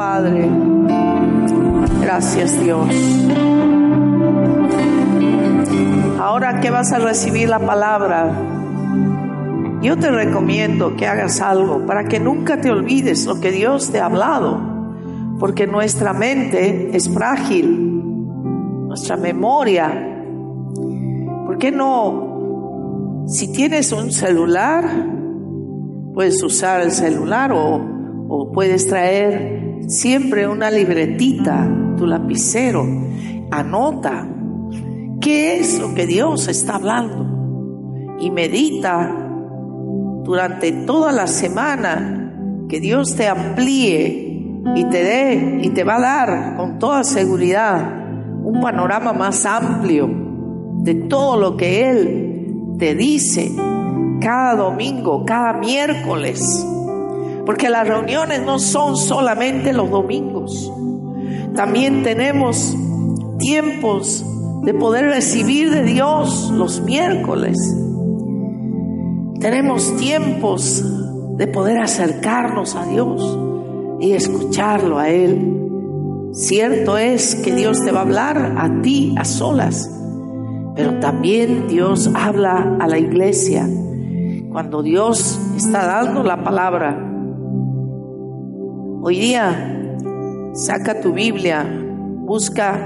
Padre. Gracias Dios. Ahora que vas a recibir la palabra, yo te recomiendo que hagas algo para que nunca te olvides lo que Dios te ha hablado, porque nuestra mente es frágil, nuestra memoria. ¿Por qué no? Si tienes un celular, puedes usar el celular o, o puedes traer siempre una libretita, tu lapicero, anota qué es lo que Dios está hablando y medita durante toda la semana que Dios te amplíe y te dé y te va a dar con toda seguridad un panorama más amplio de todo lo que Él te dice cada domingo, cada miércoles. Porque las reuniones no son solamente los domingos. También tenemos tiempos de poder recibir de Dios los miércoles. Tenemos tiempos de poder acercarnos a Dios y escucharlo a Él. Cierto es que Dios te va a hablar a ti a solas, pero también Dios habla a la iglesia. Cuando Dios está dando la palabra, Hoy día, saca tu Biblia, busca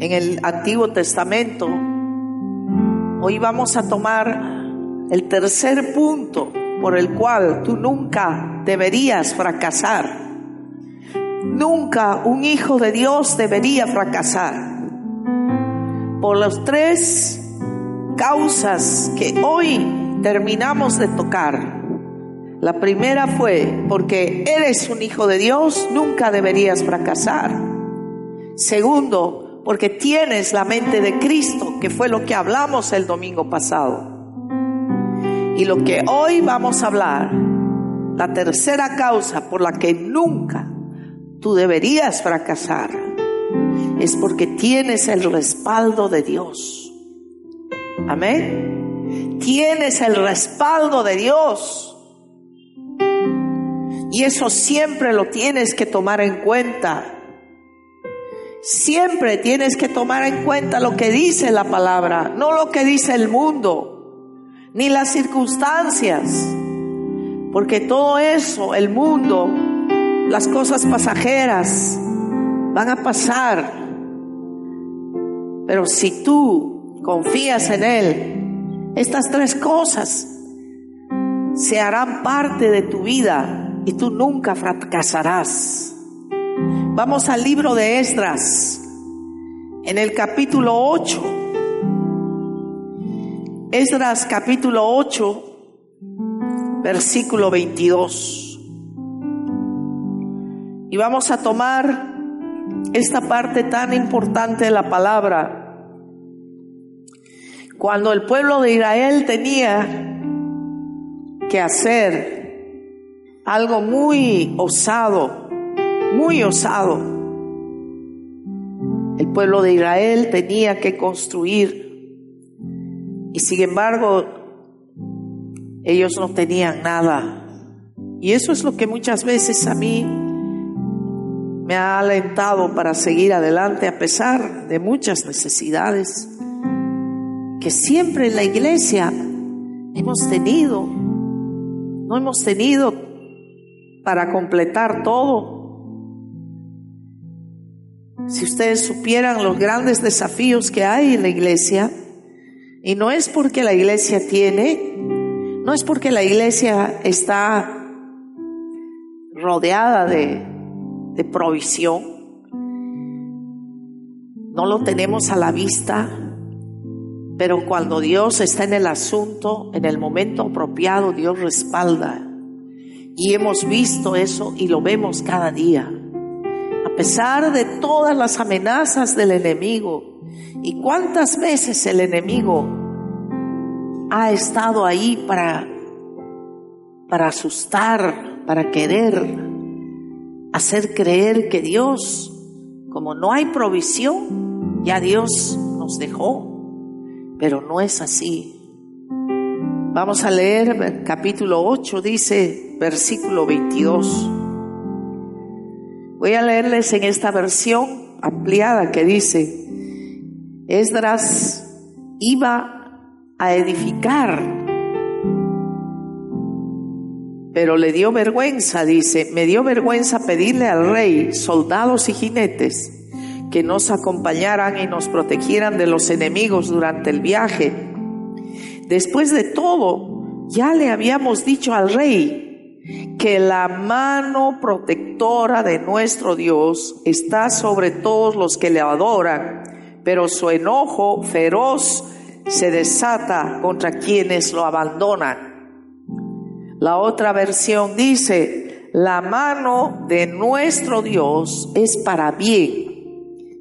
en el Antiguo Testamento. Hoy vamos a tomar el tercer punto por el cual tú nunca deberías fracasar. Nunca un hijo de Dios debería fracasar. Por las tres causas que hoy terminamos de tocar. La primera fue porque eres un hijo de Dios, nunca deberías fracasar. Segundo, porque tienes la mente de Cristo, que fue lo que hablamos el domingo pasado. Y lo que hoy vamos a hablar, la tercera causa por la que nunca tú deberías fracasar, es porque tienes el respaldo de Dios. Amén. Tienes el respaldo de Dios. Y eso siempre lo tienes que tomar en cuenta. Siempre tienes que tomar en cuenta lo que dice la palabra, no lo que dice el mundo, ni las circunstancias. Porque todo eso, el mundo, las cosas pasajeras, van a pasar. Pero si tú confías en Él, estas tres cosas se harán parte de tu vida y tú nunca fracasarás. Vamos al libro de Esdras, en el capítulo 8. Esdras capítulo 8, versículo 22. Y vamos a tomar esta parte tan importante de la palabra. Cuando el pueblo de Israel tenía que hacer algo muy osado, muy osado. El pueblo de Israel tenía que construir y sin embargo ellos no tenían nada. Y eso es lo que muchas veces a mí me ha alentado para seguir adelante a pesar de muchas necesidades que siempre en la iglesia hemos tenido. No hemos tenido para completar todo. Si ustedes supieran los grandes desafíos que hay en la iglesia, y no es porque la iglesia tiene, no es porque la iglesia está rodeada de, de provisión. No lo tenemos a la vista, pero cuando Dios está en el asunto, en el momento apropiado, Dios respalda. Y hemos visto eso y lo vemos cada día. A pesar de todas las amenazas del enemigo, y cuántas veces el enemigo ha estado ahí para, para asustar, para querer hacer creer que Dios, como no hay provisión, ya Dios nos dejó pero no es así. Vamos a leer capítulo 8, dice versículo 22. Voy a leerles en esta versión ampliada que dice, Esdras iba a edificar, pero le dio vergüenza, dice, me dio vergüenza pedirle al rey soldados y jinetes que nos acompañaran y nos protegieran de los enemigos durante el viaje. Después de todo, ya le habíamos dicho al rey que la mano protectora de nuestro Dios está sobre todos los que le adoran, pero su enojo feroz se desata contra quienes lo abandonan. La otra versión dice, la mano de nuestro Dios es para bien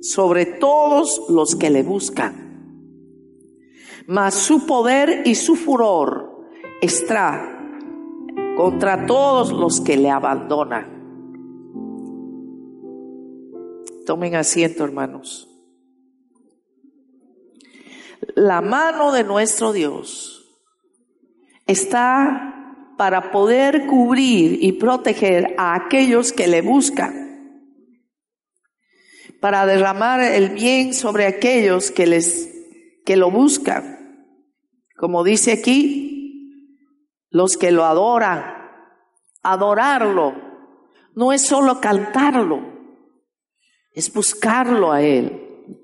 sobre todos los que le buscan. Mas su poder y su furor está contra todos los que le abandonan. Tomen asiento, hermanos. La mano de nuestro Dios está para poder cubrir y proteger a aquellos que le buscan para derramar el bien sobre aquellos que les que lo buscan. Como dice aquí, los que lo adoran. Adorarlo no es solo cantarlo, es buscarlo a él.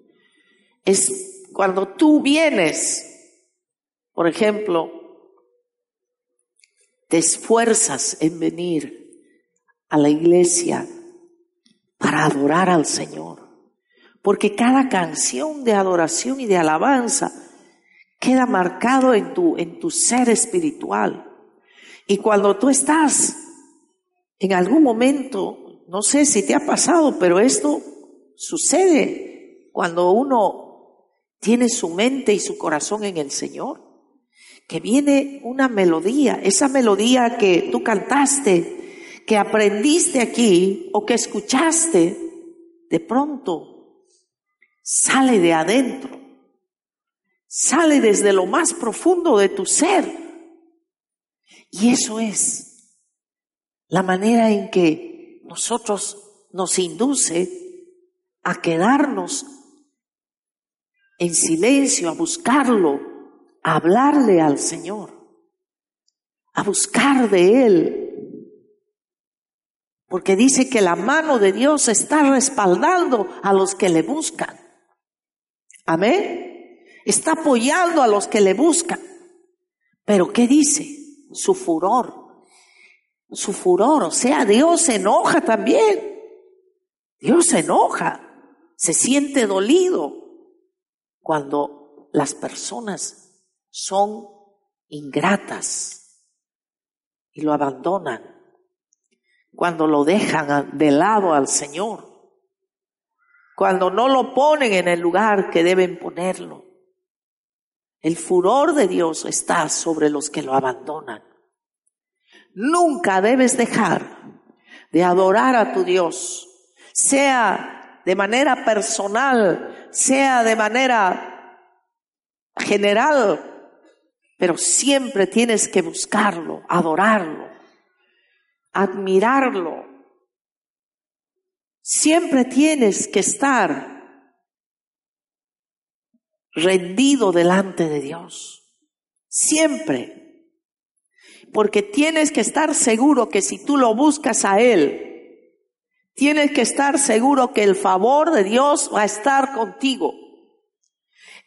Es cuando tú vienes, por ejemplo, te esfuerzas en venir a la iglesia para adorar al Señor. Porque cada canción de adoración y de alabanza queda marcado en tu, en tu ser espiritual. Y cuando tú estás en algún momento, no sé si te ha pasado, pero esto sucede cuando uno tiene su mente y su corazón en el Señor, que viene una melodía, esa melodía que tú cantaste, que aprendiste aquí o que escuchaste, de pronto sale de adentro, sale desde lo más profundo de tu ser. Y eso es la manera en que nosotros nos induce a quedarnos en silencio, a buscarlo, a hablarle al Señor, a buscar de Él. Porque dice que la mano de Dios está respaldando a los que le buscan. Amén. Está apoyando a los que le buscan. Pero ¿qué dice? Su furor. Su furor. O sea, Dios se enoja también. Dios se enoja. Se siente dolido cuando las personas son ingratas y lo abandonan. Cuando lo dejan de lado al Señor cuando no lo ponen en el lugar que deben ponerlo. El furor de Dios está sobre los que lo abandonan. Nunca debes dejar de adorar a tu Dios, sea de manera personal, sea de manera general, pero siempre tienes que buscarlo, adorarlo, admirarlo, Siempre tienes que estar rendido delante de Dios. Siempre. Porque tienes que estar seguro que si tú lo buscas a Él, tienes que estar seguro que el favor de Dios va a estar contigo.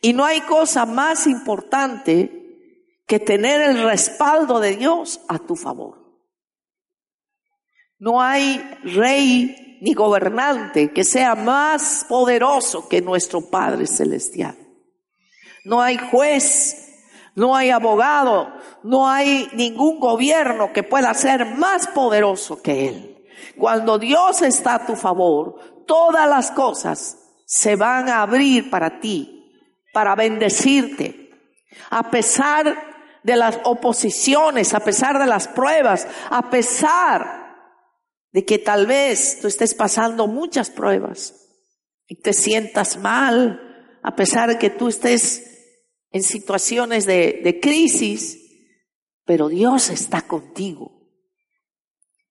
Y no hay cosa más importante que tener el respaldo de Dios a tu favor. No hay rey ni gobernante que sea más poderoso que nuestro Padre Celestial. No hay juez, no hay abogado, no hay ningún gobierno que pueda ser más poderoso que Él. Cuando Dios está a tu favor, todas las cosas se van a abrir para ti, para bendecirte. A pesar de las oposiciones, a pesar de las pruebas, a pesar de que tal vez tú estés pasando muchas pruebas y te sientas mal, a pesar de que tú estés en situaciones de, crisis, pero Dios está contigo.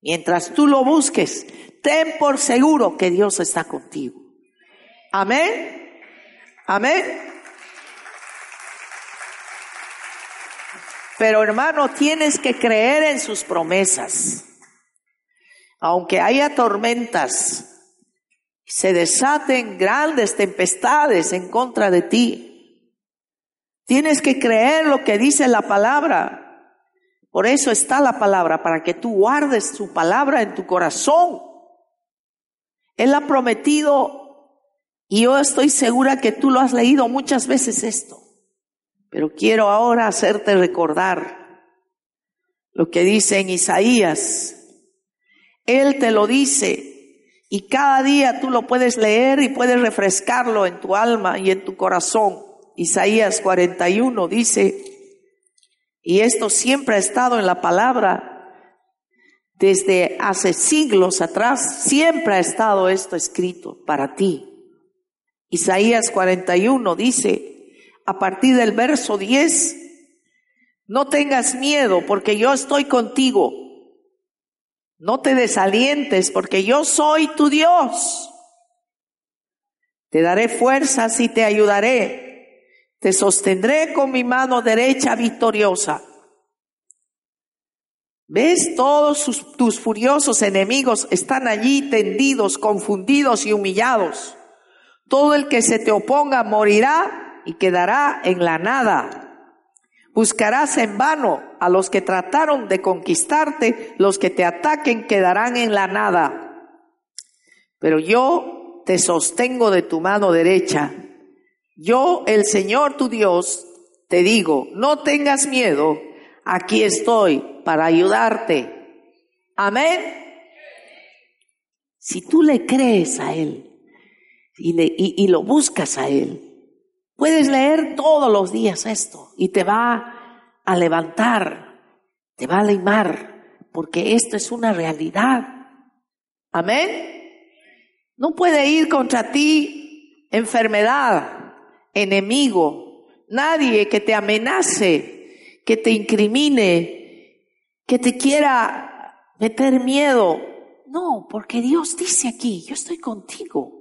Mientras tú lo busques, ten por seguro que Dios está contigo. Amén. Amén. Pero hermano, tienes que creer en sus promesas. Aunque haya tormentas, se desaten grandes tempestades en contra de ti. Tienes que creer lo que dice la palabra. Por eso está la palabra, para que tú guardes su palabra en tu corazón. Él ha prometido, y yo estoy segura que tú lo has leído muchas veces esto. Pero quiero ahora hacerte recordar lo que dice en Isaías. Él te lo dice y cada día tú lo puedes leer y puedes refrescarlo en tu alma y en tu corazón. Isaías 41 dice, y esto siempre ha estado en la palabra desde hace siglos atrás, siempre ha estado esto escrito para ti. Isaías 41 dice, a partir del verso 10, no tengas miedo porque yo estoy contigo. No te desalientes porque yo soy tu Dios. Te daré fuerzas y te ayudaré. Te sostendré con mi mano derecha victoriosa. ¿Ves? Todos tus furiosos enemigos están allí tendidos, confundidos y humillados. Todo el que se te oponga morirá y quedará en la nada. Buscarás en vano a los que trataron de conquistarte, los que te ataquen quedarán en la nada. Pero yo te sostengo de tu mano derecha. Yo, el Señor tu Dios, te digo, no tengas miedo, aquí estoy para ayudarte. Amén. Si tú le crees a Él y, y lo buscas a Él, Puedes leer todos los días esto y te va a levantar, te va a animar, porque esto es una realidad. Amén. No puede ir contra ti enfermedad, enemigo, nadie que te amenace, que te incrimine, que te quiera meter miedo. No, porque Dios dice aquí, yo estoy contigo.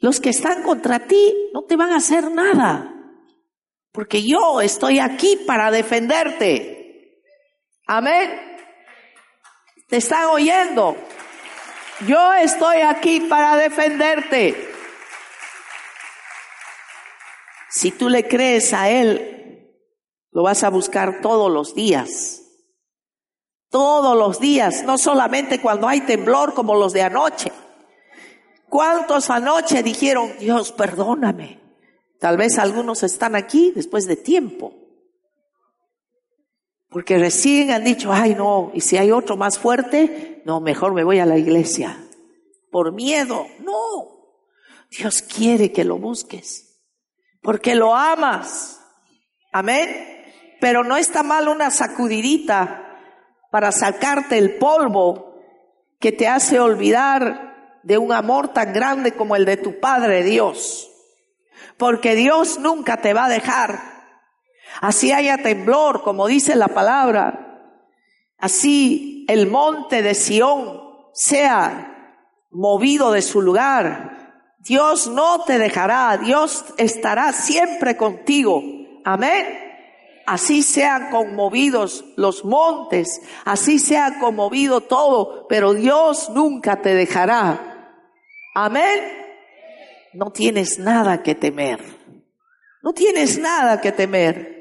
Los que están contra ti no te van a hacer nada, porque yo estoy aquí para defenderte. Amén. ¿Te están oyendo? Yo estoy aquí para defenderte. Si tú le crees a Él, lo vas a buscar todos los días. Todos los días, no solamente cuando hay temblor como los de anoche. ¿Cuántos anoche dijeron, Dios, perdóname? Tal vez algunos están aquí después de tiempo. Porque recién han dicho, ay no, y si hay otro más fuerte, no, mejor me voy a la iglesia. Por miedo, no. Dios quiere que lo busques. Porque lo amas. Amén. Pero no está mal una sacudidita para sacarte el polvo que te hace olvidar de un amor tan grande como el de tu Padre Dios. Porque Dios nunca te va a dejar. Así haya temblor, como dice la palabra. Así el monte de Sión sea movido de su lugar. Dios no te dejará. Dios estará siempre contigo. Amén así sean conmovidos los montes, así sea conmovido todo, pero Dios nunca te dejará. Amén. No tienes nada que temer. No tienes nada que temer.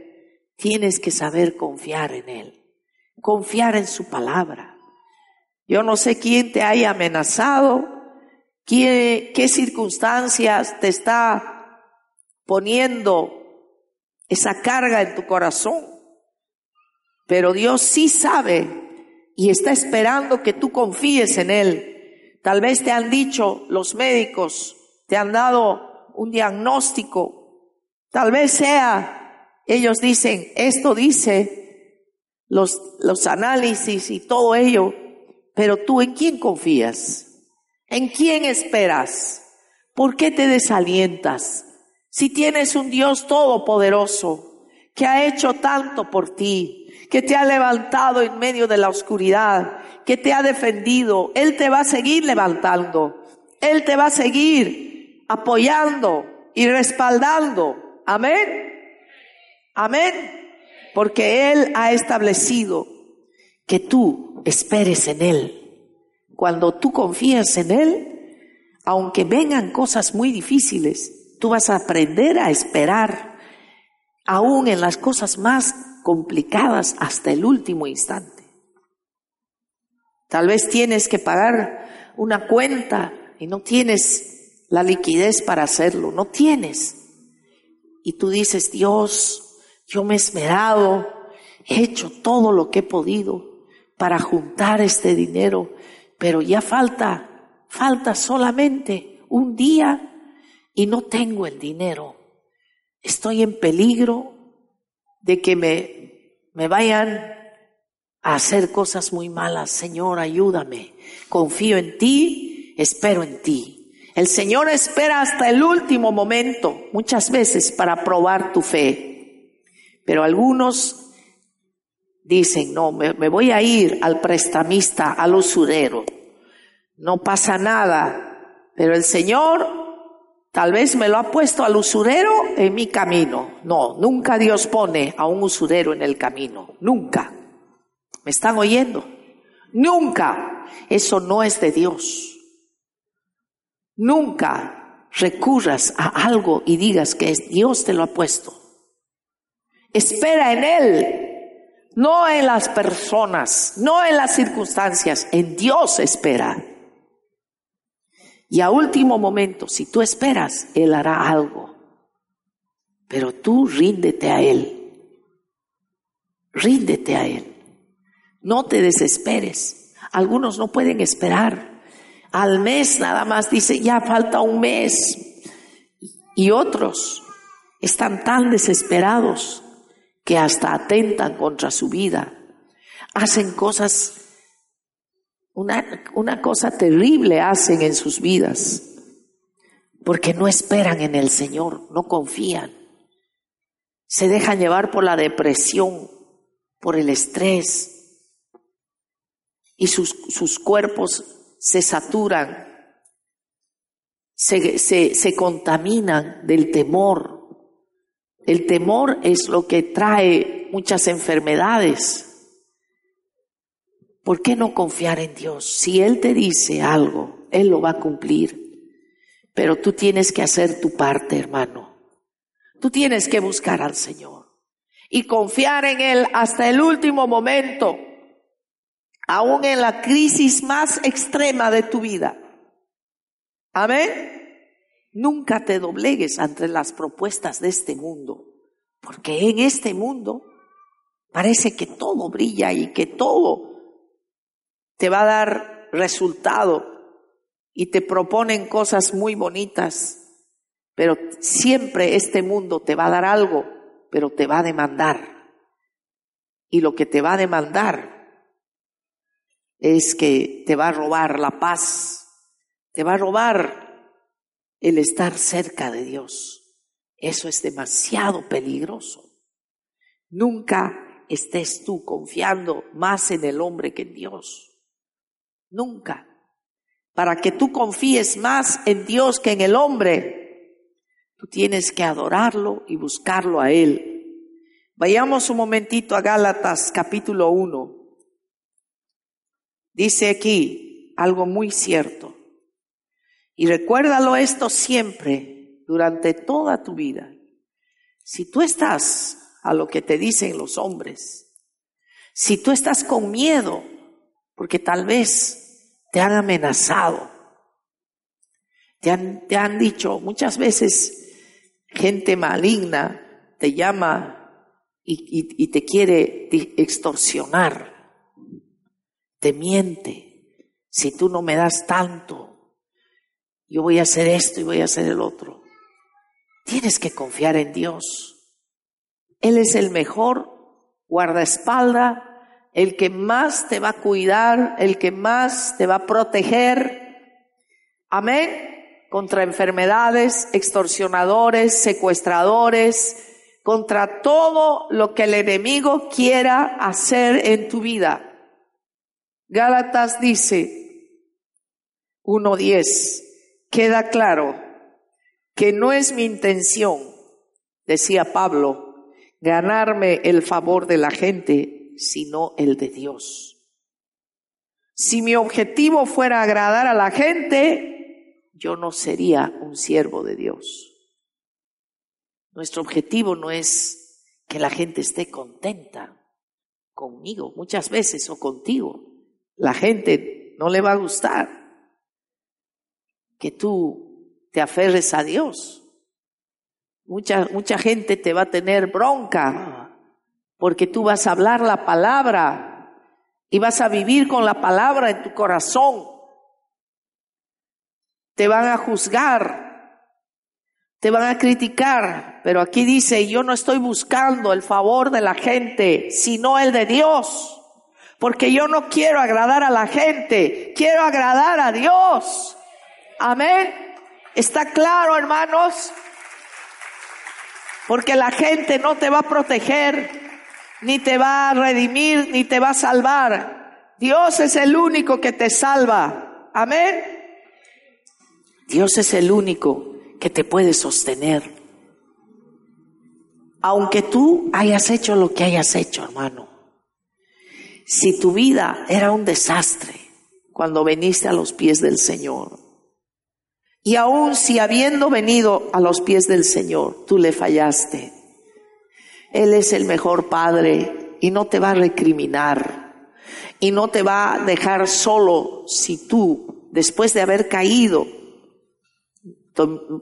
Tienes que saber confiar en Él. Confiar en su palabra. Yo no sé quién te haya amenazado, qué, circunstancias te está poniendo esa carga en tu corazón. Pero Dios sí sabe y está esperando que tú confíes en Él. Tal vez te han dicho los médicos, te han dado un diagnóstico. Tal vez sea, ellos dicen, esto dice los, los análisis y todo ello, pero tú en quién confías? ¿En quién esperas? ¿Por qué te desalientas? Si tienes un Dios todopoderoso que ha hecho tanto por ti, que te ha levantado en medio de la oscuridad, que te ha defendido, Él te va a seguir levantando, Él te va a seguir apoyando y respaldando. Amén. Amén. Porque Él ha establecido que tú esperes en Él. Cuando tú confías en Él, aunque vengan cosas muy difíciles, tú vas a aprender a esperar, aún en las cosas más complicadas hasta el último instante. Tal vez tienes que pagar una cuenta y no tienes la liquidez para hacerlo, no tienes. Y tú dices, Dios, yo me he esmerado, he hecho todo lo que he podido para juntar este dinero, pero ya falta, falta solamente un día y no tengo el dinero. Estoy en peligro de que me, me vayan a hacer cosas muy malas. Señor, ayúdame. Confío en ti, espero en ti. El Señor espera hasta el último momento, muchas veces, para probar tu fe. Pero algunos dicen, no, me, me voy a ir al prestamista, al usurero. No pasa nada. Pero el Señor Tal vez me lo ha puesto al usurero en mi camino. No, nunca Dios pone a un usurero en el camino. Nunca. ¿Me están oyendo? Nunca. Eso no es de Dios. Nunca recurras a algo y digas que Dios te lo ha puesto. Espera en Él, no en las personas, no en las circunstancias, en Dios espera. Y a último momento, si tú esperas, Él hará algo. Pero tú ríndete a Él. Ríndete a Él. No te desesperes. Algunos no pueden esperar. Al mes nada más dice, ya falta un mes. Y otros están tan desesperados que hasta atentan contra su vida. Hacen cosas una, cosa terrible hacen en sus vidas, porque no esperan en el Señor, no confían. Se dejan llevar por la depresión, por el estrés, y sus, sus cuerpos se saturan, se, se, se contaminan del temor. El temor es lo que trae muchas enfermedades. ¿Por qué no confiar en Dios? Si Él te dice algo, Él lo va a cumplir. Pero tú tienes que hacer tu parte, hermano. Tú tienes que buscar al Señor y confiar en Él hasta el último momento, aún en la crisis más extrema de tu vida. Amén. Nunca te doblegues ante las propuestas de este mundo, porque en este mundo parece que todo brilla y que todo te va a dar resultado y te proponen cosas muy bonitas, pero siempre este mundo te va a dar algo, pero te va a demandar. Y lo que te va a demandar es que te va a robar la paz, te va a robar el estar cerca de Dios. Eso es demasiado peligroso. Nunca estés tú confiando más en el hombre que en Dios. Nunca. Para que tú confíes más en Dios que en el hombre, tú tienes que adorarlo y buscarlo a Él. Vayamos un momentito a Gálatas capítulo 1. Dice aquí algo muy cierto. Y recuérdalo esto siempre, durante toda tu vida. Si tú estás a lo que te dicen los hombres, si tú estás con miedo, porque tal vez te han amenazado, te han, te han dicho muchas veces gente maligna te llama y, te quiere extorsionar, te miente. Si tú no me das tanto, yo voy a hacer esto y voy a hacer el otro. Tienes que confiar en Dios. Él es el mejor guardaespalda, el que más te va a cuidar, el que más te va a proteger. Amén. Contra enfermedades, extorsionadores, secuestradores, contra todo lo que el enemigo quiera hacer en tu vida. Gálatas dice 1.10, queda claro que no es mi intención, decía Pablo, ganarme el favor de la gente, sino el de Dios. Si mi objetivo fuera agradar a la gente, yo no sería un siervo de Dios. Nuestro objetivo no es que la gente esté contenta conmigo muchas veces o contigo. La gente no le va a gustar que tú te aferres a Dios. Mucha, mucha gente te va a tener bronca porque tú vas a hablar la palabra y vas a vivir con la palabra en tu corazón. Te van a juzgar te van a criticar, pero aquí dice, yo no estoy buscando el favor de la gente, sino el de Dios. Porque yo no quiero agradar a la gente, quiero agradar a Dios. Amén. ¿Está claro, hermanos? Porque la gente no te va a proteger, ni te va a redimir, ni te va a salvar. Dios es el único que te salva. Amén. Dios es el único que te puede sostener. Aunque tú hayas hecho lo que hayas hecho, hermano. Si tu vida era un desastre cuando veniste a los pies del Señor, y aun si habiendo venido a los pies del Señor, tú le fallaste, Él es el mejor Padre y no te va a recriminar. Y no te va a dejar solo si tú, después de haber caído,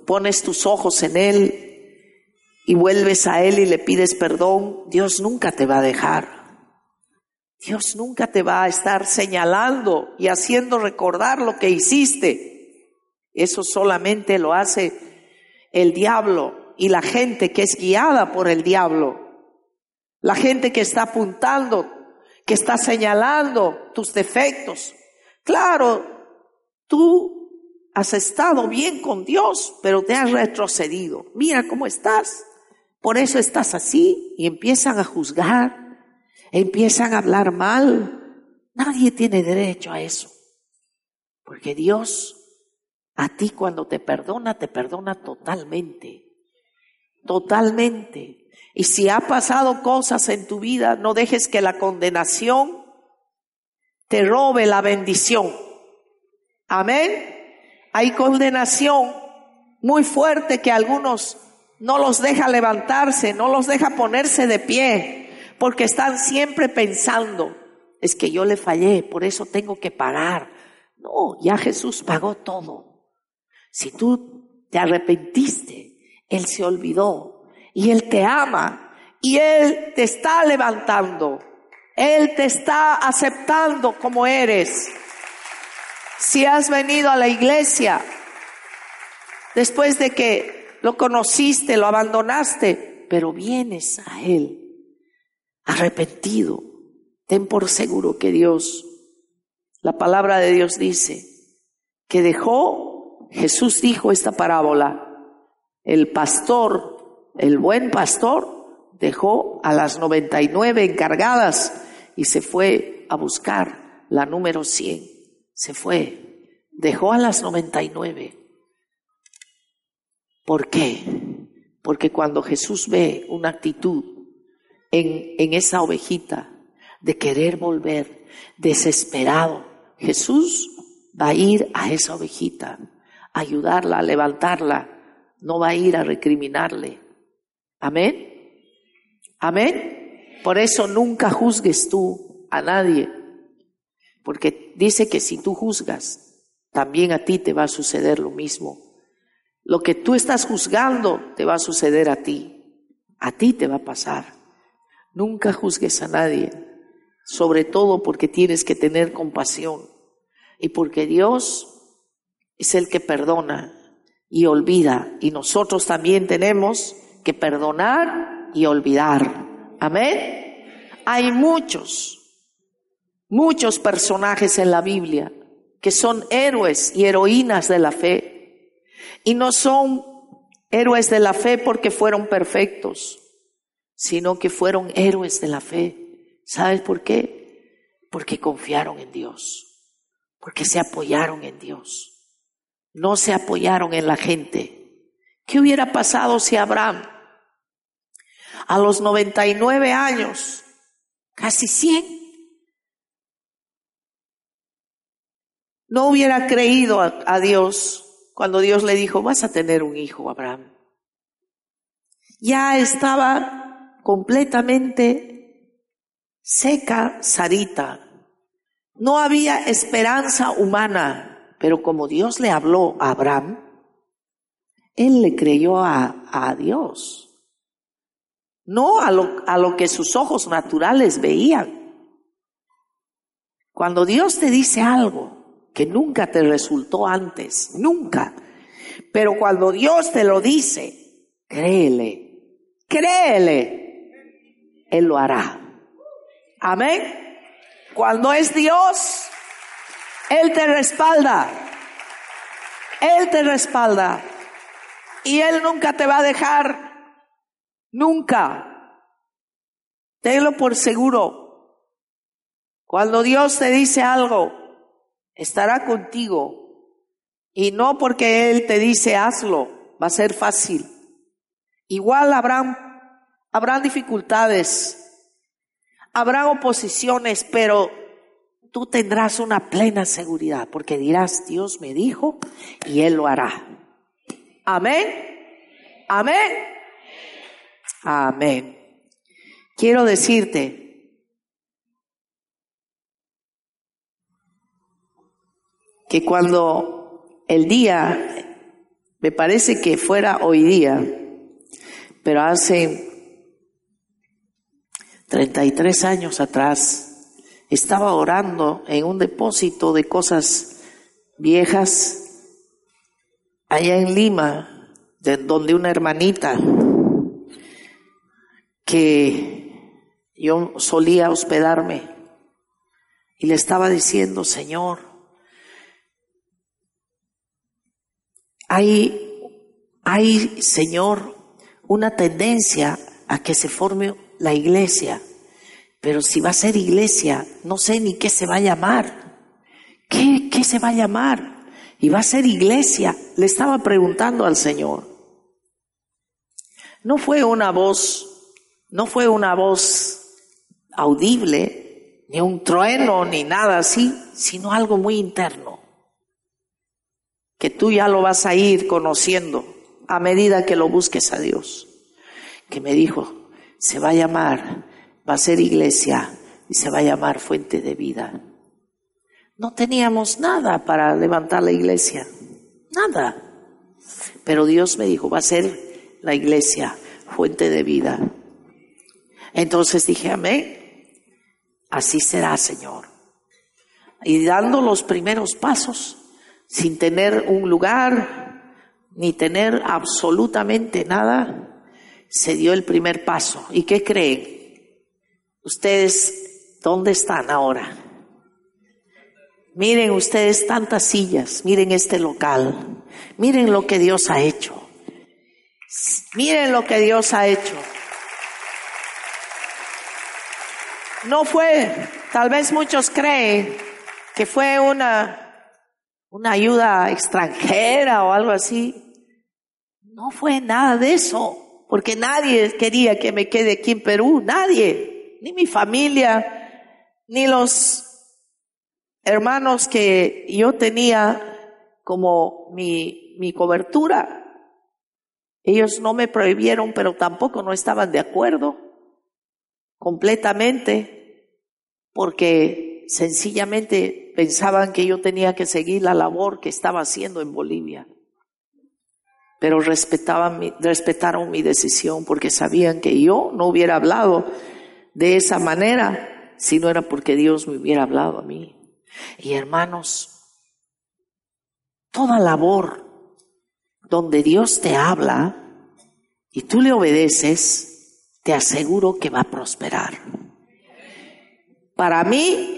pones tus ojos en Él y vuelves a Él y le pides perdón, Dios nunca te va a dejar. Dios nunca te va a estar señalando y haciendo recordar lo que hiciste. Eso solamente lo hace el diablo y la gente que es guiada por el diablo. La gente que está apuntando, que está señalando tus defectos. Claro, tú Has estado bien con Dios, pero te has retrocedido. Mira cómo estás. Por eso estás así y empiezan a juzgar, empiezan a hablar mal. Nadie tiene derecho a eso. Porque Dios a ti cuando te perdona, te perdona totalmente. Totalmente. Y si ha pasado cosas en tu vida, no dejes que la condenación te robe la bendición. Amén hay condenación muy fuerte que algunos no los deja levantarse, no los deja ponerse de pie, porque están siempre pensando, es que yo le fallé, por eso tengo que pagar. No, ya Jesús pagó todo. Si tú te arrepentiste, Él se olvidó y Él te ama y Él te está levantando. Él te está aceptando como eres. Si has venido a la iglesia después de que lo conociste, lo abandonaste, pero vienes a Él arrepentido, ten por seguro que Dios, la palabra de Dios dice, que dejó, Jesús dijo esta parábola, el pastor, el buen pastor, dejó a las 99 encargadas y se fue a buscar la número 100 se fue, dejó a las 99. ¿Por qué? Porque cuando Jesús ve una actitud en, esa ovejita de querer volver desesperado, Jesús va a ir a esa ovejita, a ayudarla, a levantarla, no va a ir a recriminarle. Amén. Amén. Por eso nunca juzgues tú a nadie porque dice que si tú juzgas, también a ti te va a suceder lo mismo. Lo que tú estás juzgando te va a suceder a ti, a ti te va a pasar. Nunca juzgues a nadie, sobre todo porque tienes que tener compasión y porque Dios es el que perdona y olvida y nosotros también tenemos que perdonar y olvidar. Amén. Hay muchos, muchos personajes en la Biblia que son héroes y heroínas de la fe. Y no son héroes de la fe porque fueron perfectos, sino que fueron héroes de la fe. ¿Sabes por qué? Porque confiaron en Dios, porque se apoyaron en Dios, no se apoyaron en la gente. ¿Qué hubiera pasado si Abraham a los 99 años, casi 100, no hubiera creído a, Dios cuando Dios le dijo, vas a tener un hijo, Abraham. Ya estaba completamente seca Sarita. No había esperanza humana, pero como Dios le habló a Abraham, él le creyó a, a Dios no a lo, a lo que sus ojos naturales veían. Cuando Dios te dice algo que nunca te resultó antes, nunca, pero cuando Dios te lo dice, créele, créele, Él lo hará. Amén. Cuando es Dios, Él te respalda. Él te respalda. Y Él nunca te va a dejar Nunca. Tenlo por seguro. Cuando Dios te dice algo, estará contigo. Y no porque Él te dice hazlo, va a ser fácil. Igual habrán, habrán dificultades, habrá oposiciones, pero tú tendrás una plena seguridad, porque dirás, Dios me dijo y Él lo hará. Amén. Amén. Amén. Quiero decirte que cuando el día, me parece que fuera hoy día, pero hace 33 años atrás, estaba orando en un depósito de cosas viejas allá en Lima, de donde una hermanita que yo solía hospedarme y le estaba diciendo, Señor, hay, hay, Señor, una tendencia a que se forme la iglesia, pero si va a ser iglesia, no sé ni qué se va a llamar. ¿Qué, qué se va a llamar? Y va a ser iglesia. Le estaba preguntando al Señor. No fue una voz no fue una voz audible, ni un trueno, ni nada así, sino algo muy interno, que tú ya lo vas a ir conociendo a medida que lo busques a Dios, que me dijo, se va a llamar, va a ser iglesia y se va a llamar fuente de vida. No teníamos nada para levantar la iglesia, nada. Pero Dios me dijo, va a ser la iglesia fuente de vida. Entonces dije, amén, así será, Señor. Y dando los primeros pasos, sin tener un lugar, ni tener absolutamente nada, se dio el primer paso. ¿Y qué creen? Ustedes, ¿dónde están ahora? Miren ustedes tantas sillas, miren este local, miren lo que Dios ha hecho. Miren lo que Dios ha hecho. No fue, tal vez muchos creen que fue una, una ayuda extranjera o algo así. No fue nada de eso, porque nadie quería que me quede aquí en Perú, nadie, ni mi familia, ni los hermanos que yo tenía como mi, mi cobertura. Ellos no me prohibieron, pero tampoco no estaban de acuerdo completamente porque sencillamente pensaban que yo tenía que seguir la labor que estaba haciendo en Bolivia. Pero respetaban mi, respetaron mi decisión porque sabían que yo no hubiera hablado de esa manera si no era porque Dios me hubiera hablado a mí. Y hermanos, toda labor donde Dios te habla y tú le obedeces, te aseguro que va a prosperar. Para mí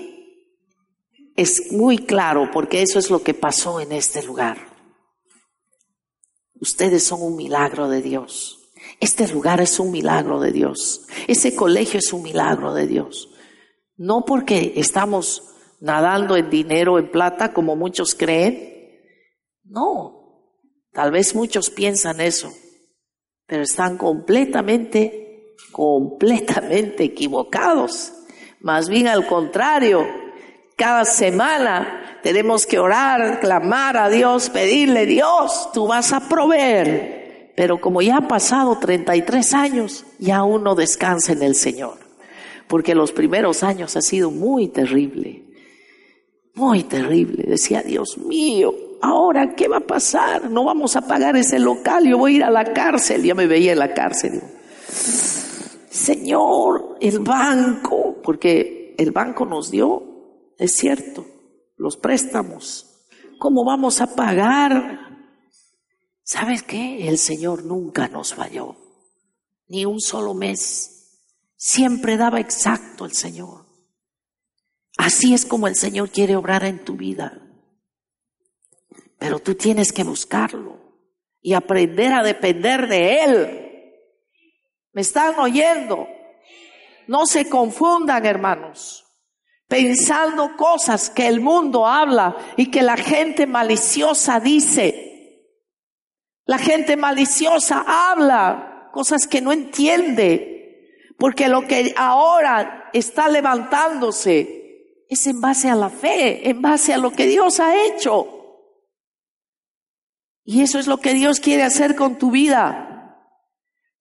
es muy claro porque eso es lo que pasó en este lugar. Ustedes son un milagro de Dios. Este lugar es un milagro de Dios. Ese colegio es un milagro de Dios. No porque estamos nadando en dinero, en plata, como muchos creen. No, tal vez muchos piensan eso, pero están completamente, completamente equivocados. Más bien al contrario, cada semana tenemos que orar, clamar a Dios, pedirle, Dios, tú vas a proveer. Pero como ya ha pasado 33 años, ya uno descansa en el Señor. Porque los primeros años ha sido muy terrible. Muy terrible. Decía, Dios mío, ahora qué va a pasar? No vamos a pagar ese local, yo voy a ir a la cárcel. Ya me veía en la cárcel. Señor, el banco, porque el banco nos dio, es cierto, los préstamos. ¿Cómo vamos a pagar? ¿Sabes qué? El Señor nunca nos falló, ni un solo mes. Siempre daba exacto el Señor. Así es como el Señor quiere obrar en tu vida. Pero tú tienes que buscarlo y aprender a depender de Él. ¿Me están oyendo? No se confundan, hermanos, pensando cosas que el mundo habla y que la gente maliciosa dice. La gente maliciosa habla cosas que no entiende, porque lo que ahora está levantándose es en base a la fe, en base a lo que Dios ha hecho. Y eso es lo que Dios quiere hacer con tu vida.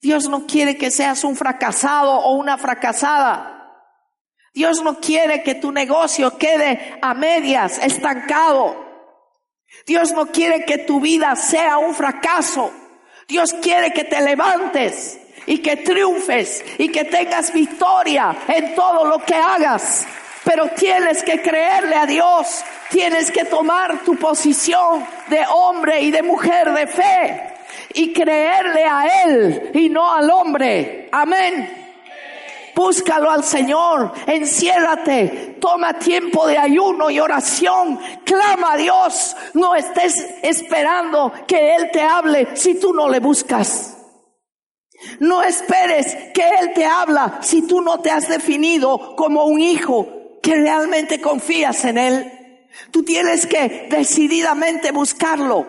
Dios no quiere que seas un fracasado o una fracasada. Dios no quiere que tu negocio quede a medias, estancado. Dios no quiere que tu vida sea un fracaso. Dios quiere que te levantes y que triunfes y que tengas victoria en todo lo que hagas. Pero tienes que creerle a Dios, tienes que tomar tu posición de hombre y de mujer de fe y creerle a Él y no al hombre. Amén. Búscalo al Señor, enciérrate, toma tiempo de ayuno y oración, clama a Dios, no estés esperando que Él te hable si tú no le buscas. No esperes que Él te habla si tú no te has definido como un hijo que realmente confías en Él. Tú tienes que decididamente buscarlo,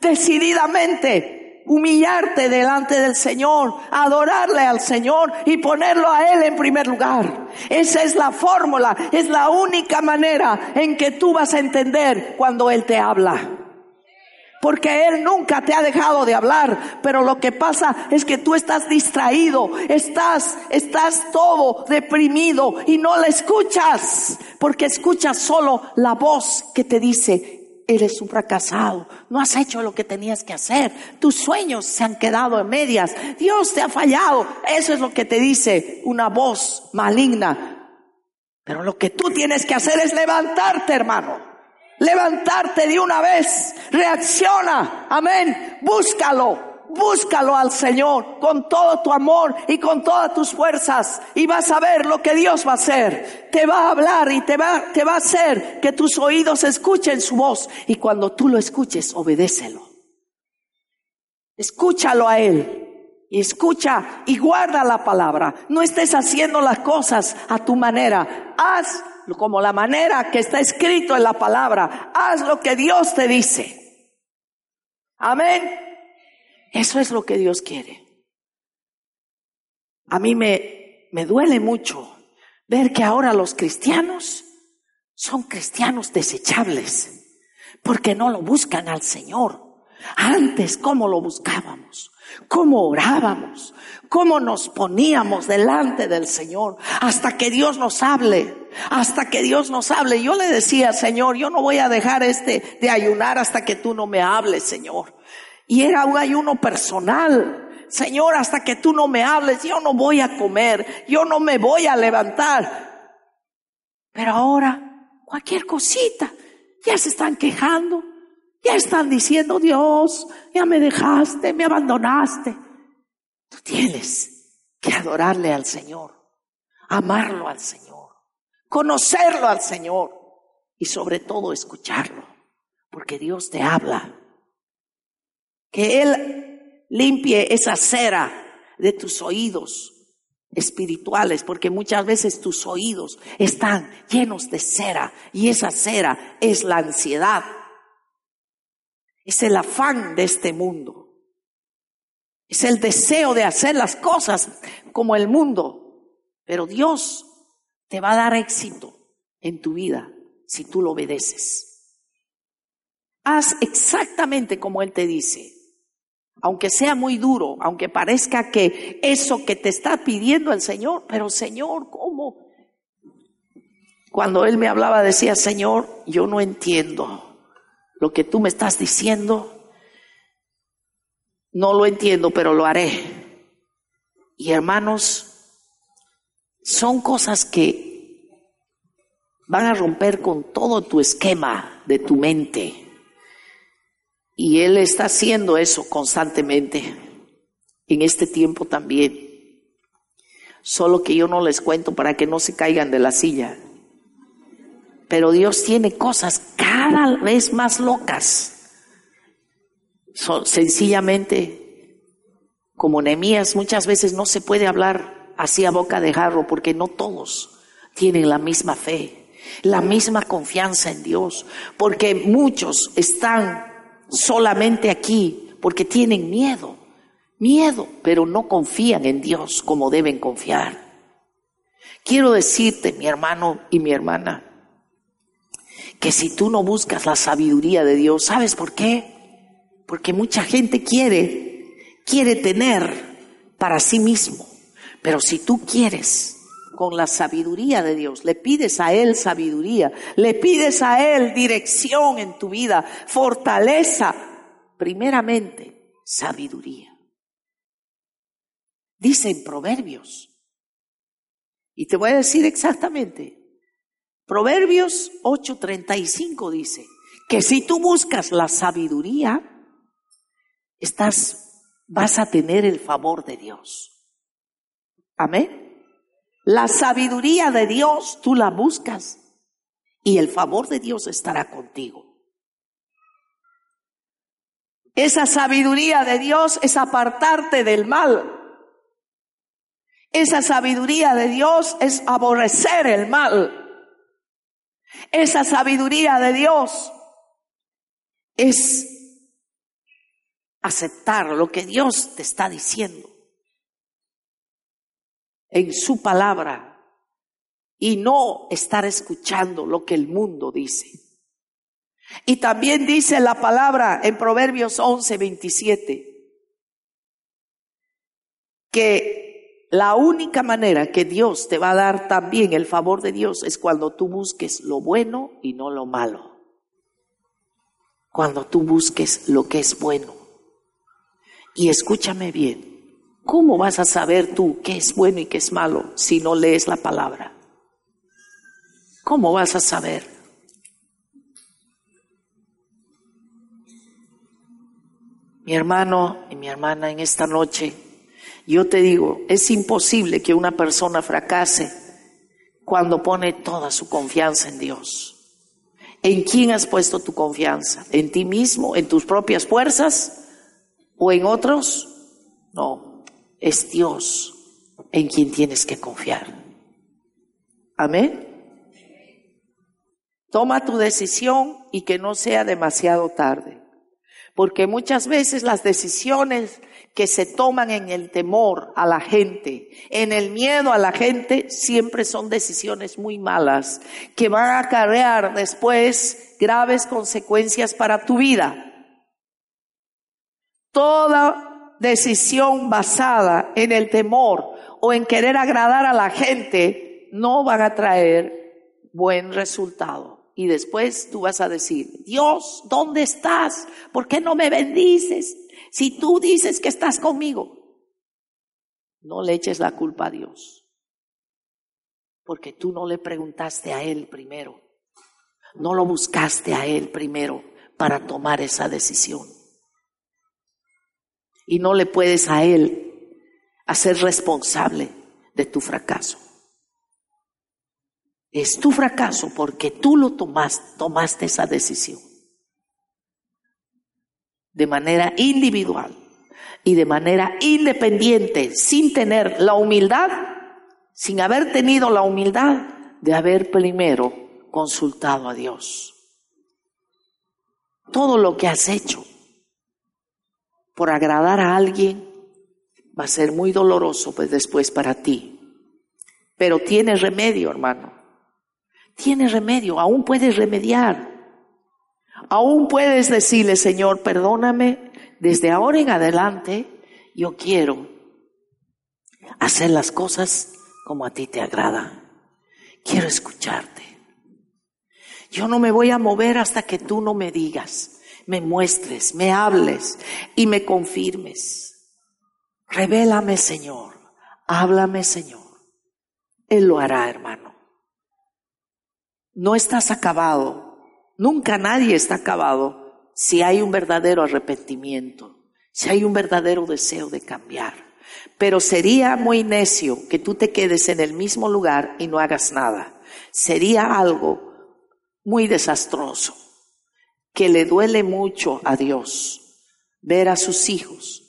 decididamente humillarte delante del Señor, adorarle al Señor y ponerlo a Él en primer lugar. Esa es la fórmula, es la única manera en que tú vas a entender cuando Él te habla. Porque Él nunca te ha dejado de hablar, pero lo que pasa es que tú estás distraído, estás, estás todo deprimido y no le escuchas, porque escuchas solo la voz que te dice, eres un fracasado, no has hecho lo que tenías que hacer, tus sueños se han quedado en medias, Dios te ha fallado, eso es lo que te dice una voz maligna. Pero lo que tú tienes que hacer es levantarte, hermano. Levantarte de una vez, reacciona, amén, búscalo, búscalo al Señor con todo tu amor y con todas tus fuerzas y vas a ver lo que Dios va a hacer. Te va a hablar y te va, te va a hacer que tus oídos escuchen su voz y cuando tú lo escuches, obedécelo. Escúchalo a Él. Y escucha y guarda la palabra. No estés haciendo las cosas a tu manera. Haz como la manera que está escrito en la palabra. Haz lo que Dios te dice. Amén. Eso es lo que Dios quiere. A mí me, me duele mucho ver que ahora los cristianos son cristianos desechables porque no lo buscan al Señor, Antes, ¿cómo lo buscábamos? ¿Cómo orábamos? ¿Cómo nos poníamos delante del Señor? Hasta que Dios nos hable. Hasta que Dios nos hable. Yo le decía, Señor, yo no voy a dejar este de ayunar hasta que tú no me hables, Señor. Y era un ayuno personal. Señor, hasta que tú no me hables, yo no voy a comer, yo no me voy a levantar. Pero ahora, cualquier cosita, ya se están quejando, ya están diciendo, Dios, ya me dejaste, me abandonaste. Tú tienes que adorarle al Señor, amarlo al Señor, conocerlo al Señor y sobre todo escucharlo, porque Dios te habla. Que Él limpie esa cera de tus oídos espirituales, porque muchas veces tus oídos están llenos de cera y esa cera es la ansiedad, es el afán de este mundo, es el deseo de hacer las cosas como el mundo, pero Dios te va a dar éxito en tu vida si tú lo obedeces. Haz exactamente como Él te dice aunque sea muy duro, aunque parezca que eso que te está pidiendo el Señor, pero Señor, ¿cómo? Cuando Él me hablaba decía, Señor, yo no entiendo lo que tú me estás diciendo, no lo entiendo, pero lo haré. Y hermanos, son cosas que van a romper con todo tu esquema de tu mente. Y Él está haciendo eso constantemente en este tiempo también. Solo que yo no les cuento para que no se caigan de la silla. Pero Dios tiene cosas cada vez más locas. sencillamente, como Nehemías, muchas veces no se puede hablar así a boca de jarro porque no todos tienen la misma fe, la misma confianza en Dios, porque muchos están solamente aquí porque tienen miedo, miedo, pero no confían en Dios como deben confiar. Quiero decirte, mi hermano y mi hermana, que si tú no buscas la sabiduría de Dios, ¿sabes por qué? Porque mucha gente quiere, quiere tener para sí mismo. Pero si tú quieres con la sabiduría de Dios, le pides a Él sabiduría, le pides a Él dirección en tu vida, fortaleza, primeramente sabiduría. Dice en Proverbios, y te voy a decir exactamente, Proverbios 8:35 dice, que si tú buscas la sabiduría, estás, vas a tener el favor de Dios. Amén. La sabiduría de Dios tú la buscas y el favor de Dios estará contigo. Esa sabiduría de Dios es apartarte del mal. Esa sabiduría de Dios es aborrecer el mal. Esa sabiduría de Dios es aceptar lo que Dios te está diciendo en su palabra y no estar escuchando lo que el mundo dice. Y también dice la palabra en Proverbios 11, 27, que la única manera que Dios te va a dar también el favor de Dios es cuando tú busques lo bueno y no lo malo. Cuando tú busques lo que es bueno. Y escúchame bien, ¿Cómo vas a saber tú qué es bueno y qué es malo si no lees la palabra? ¿Cómo vas a saber? Mi hermano y mi hermana en esta noche, yo te digo, es imposible que una persona fracase cuando pone toda su confianza en Dios. ¿En quién has puesto tu confianza? ¿En ti mismo? ¿En tus propias fuerzas? ¿O en otros? No, es Dios en quien tienes que confiar. Amén. Toma tu decisión y que no sea demasiado tarde. Porque muchas veces las decisiones que se toman en el temor a la gente, en el miedo a la gente, siempre son decisiones muy malas que van a acarrear después graves consecuencias para tu vida. Toda decisión basada en el temor o en querer agradar a la gente no van a traer buen resultado. Y después tú vas a decir, Dios, ¿dónde estás? ¿Por qué no me bendices? Si tú dices que estás conmigo, no le eches la culpa a Dios. Porque tú no le preguntaste a Él primero. No lo buscaste a Él primero para tomar esa decisión. Y no le puedes a Él hacer responsable de tu fracaso. Es tu fracaso porque tú lo tomaste, tomaste esa decisión. De manera individual y de manera independiente, sin tener la humildad, sin haber tenido la humildad de haber primero consultado a Dios. Todo lo que has hecho por agradar a alguien va a ser muy doloroso pues después para ti. Pero tiene remedio, hermano. Tiene remedio, aún puedes remediar. Aún puedes decirle, Señor, perdóname, desde ahora en adelante yo quiero hacer las cosas como a ti te agrada. Quiero escucharte. Yo no me voy a mover hasta que tú no me digas, me muestres, me hables y me confirmes. Revélame, Señor. Háblame, Señor. Él lo hará, hermano. No estás acabado. Nunca nadie está acabado si hay un verdadero arrepentimiento, si hay un verdadero deseo de cambiar. Pero sería muy necio que tú te quedes en el mismo lugar y no hagas nada. Sería algo muy desastroso, que le duele mucho a Dios ver a sus hijos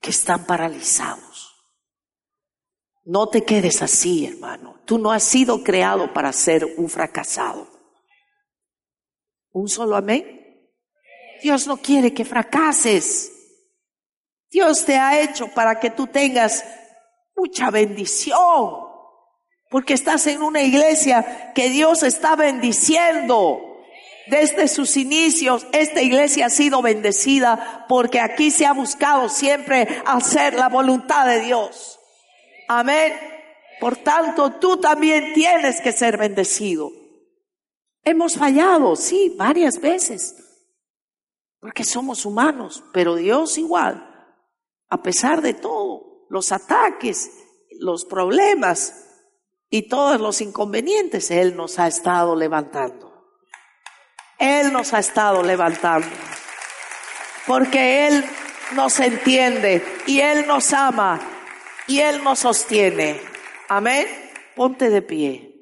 que están paralizados. No te quedes así, hermano. Tú no has sido creado para ser un fracasado. ¿Un solo amén? Dios no quiere que fracases. Dios te ha hecho para que tú tengas mucha bendición porque estás en una iglesia que Dios está bendiciendo. Desde sus inicios, esta iglesia ha sido bendecida porque aquí se ha buscado siempre hacer la voluntad de Dios. Amén. Por tanto, tú también tienes que ser bendecido. Hemos fallado, sí, varias veces, porque somos humanos, pero Dios igual, a pesar de todo, los ataques, los problemas, y todos los inconvenientes Él nos ha estado levantando. Él nos ha estado levantando. Porque Él nos entiende y Él nos ama y Él nos sostiene. Amén. Ponte de pie.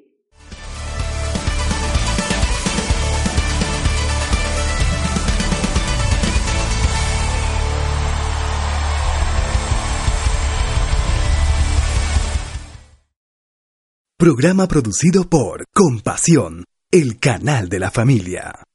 Programa producido por Compasión, el canal de la familia.